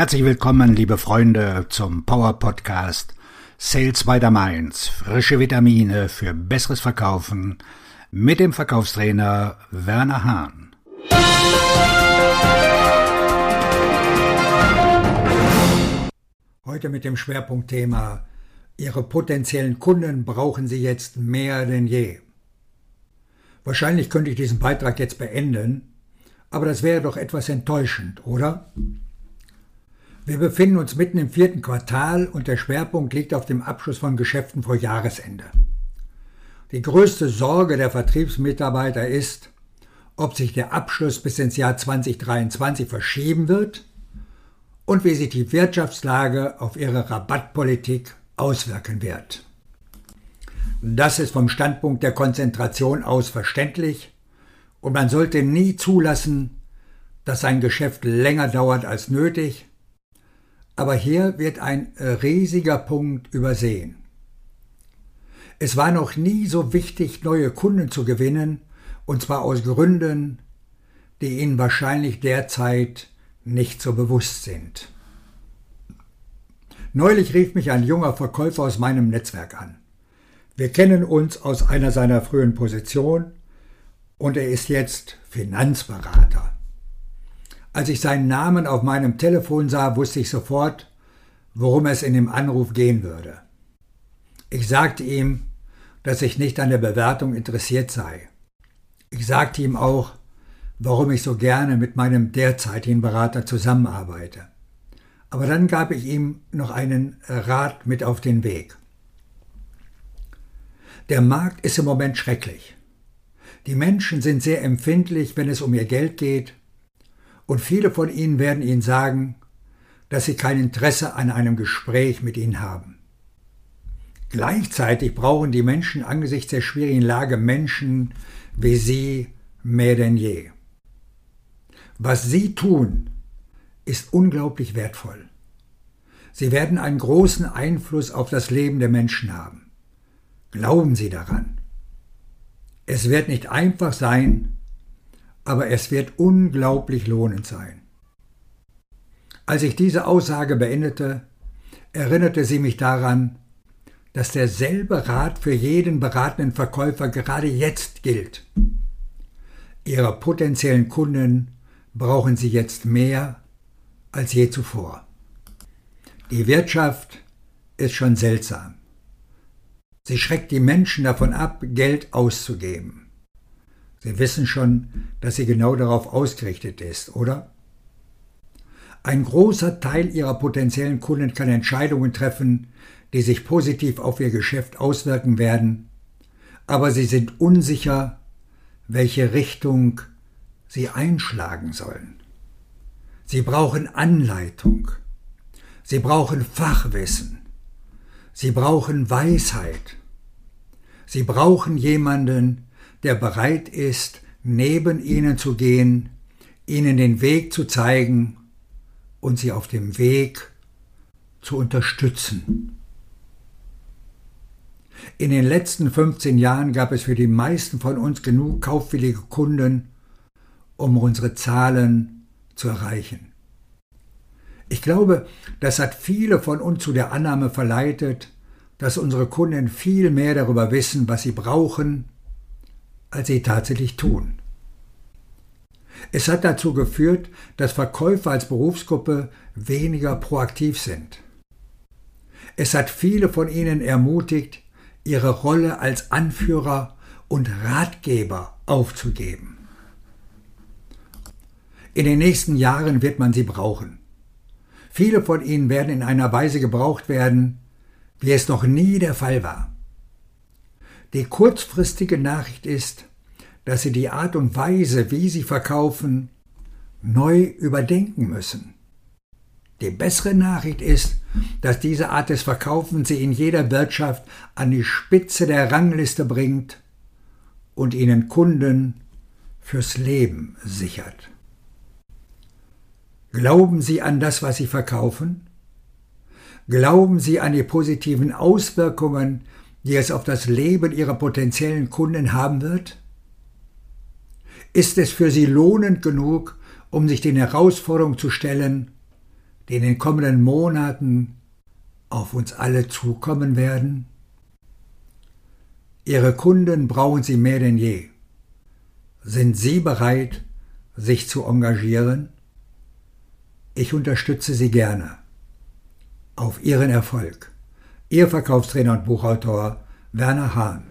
Herzlich willkommen, liebe Freunde, zum Power Podcast Sales by the Mainz. Frische Vitamine für besseres Verkaufen mit dem Verkaufstrainer Werner Hahn. Heute mit dem Schwerpunktthema Ihre potenziellen Kunden brauchen Sie jetzt mehr denn je. Wahrscheinlich könnte ich diesen Beitrag jetzt beenden, aber das wäre doch etwas enttäuschend, oder? Wir befinden uns mitten im vierten Quartal und der Schwerpunkt liegt auf dem Abschluss von Geschäften vor Jahresende. Die größte Sorge der Vertriebsmitarbeiter ist, ob sich der Abschluss bis ins Jahr 2023 verschieben wird und wie sich die Wirtschaftslage auf ihre Rabattpolitik auswirken wird. Das ist vom Standpunkt der Konzentration aus verständlich und man sollte nie zulassen, dass ein Geschäft länger dauert als nötig, aber hier wird ein riesiger Punkt übersehen. Es war noch nie so wichtig, neue Kunden zu gewinnen, und zwar aus Gründen, die Ihnen wahrscheinlich derzeit nicht so bewusst sind. Neulich rief mich ein junger Verkäufer aus meinem Netzwerk an. Wir kennen uns aus einer seiner frühen Positionen und er ist jetzt Finanzberater. Als ich seinen Namen auf meinem Telefon sah, wusste ich sofort, worum es in dem Anruf gehen würde. Ich sagte ihm, dass ich nicht an der Bewertung interessiert sei. Ich sagte ihm auch, warum ich so gerne mit meinem derzeitigen Berater zusammenarbeite. Aber dann gab ich ihm noch einen Rat mit auf den Weg. Der Markt ist im Moment schrecklich. Die Menschen sind sehr empfindlich, wenn es um ihr Geld geht, und viele von ihnen werden Ihnen sagen, dass sie kein Interesse an einem Gespräch mit Ihnen haben. Gleichzeitig brauchen die Menschen angesichts der schwierigen Lage Menschen wie Sie mehr denn je. Was Sie tun, ist unglaublich wertvoll. Sie werden einen großen Einfluss auf das Leben der Menschen haben. Glauben Sie daran. Es wird nicht einfach sein, aber es wird unglaublich lohnend sein. Als ich diese Aussage beendete, erinnerte sie mich daran, dass derselbe Rat für jeden beratenden Verkäufer gerade jetzt gilt. Ihre potenziellen Kunden brauchen Sie jetzt mehr als je zuvor. Die Wirtschaft ist schon seltsam. Sie schreckt die Menschen davon ab, Geld auszugeben. Sie wissen schon, dass sie genau darauf ausgerichtet ist, oder? Ein großer Teil Ihrer potenziellen Kunden kann Entscheidungen treffen, die sich positiv auf Ihr Geschäft auswirken werden, aber sie sind unsicher, welche Richtung sie einschlagen sollen. Sie brauchen Anleitung. Sie brauchen Fachwissen. Sie brauchen Weisheit. Sie brauchen jemanden, der bereit ist, neben ihnen zu gehen, ihnen den Weg zu zeigen und sie auf dem Weg zu unterstützen. In den letzten 15 Jahren gab es für die meisten von uns genug kaufwillige Kunden, um unsere Zahlen zu erreichen. Ich glaube, das hat viele von uns zu der Annahme verleitet, dass unsere Kunden viel mehr darüber wissen, was sie brauchen, als sie tatsächlich tun. Es hat dazu geführt, dass Verkäufer als Berufsgruppe weniger proaktiv sind. Es hat viele von ihnen ermutigt, ihre Rolle als Anführer und Ratgeber aufzugeben. In den nächsten Jahren wird man sie brauchen. Viele von ihnen werden in einer Weise gebraucht werden, wie es noch nie der Fall war. Die kurzfristige Nachricht ist, dass sie die Art und Weise, wie sie verkaufen, neu überdenken müssen. Die bessere Nachricht ist, dass diese Art des Verkaufens sie in jeder Wirtschaft an die Spitze der Rangliste bringt und ihnen Kunden fürs Leben sichert. Glauben Sie an das, was Sie verkaufen? Glauben Sie an die positiven Auswirkungen, die es auf das Leben Ihrer potenziellen Kunden haben wird? Ist es für Sie lohnend genug, um sich den Herausforderungen zu stellen, die in den kommenden Monaten auf uns alle zukommen werden? Ihre Kunden brauchen Sie mehr denn je. Sind Sie bereit, sich zu engagieren? Ich unterstütze Sie gerne. Auf Ihren Erfolg. Ihr Verkaufstrainer und Buchautor Werner Hahn.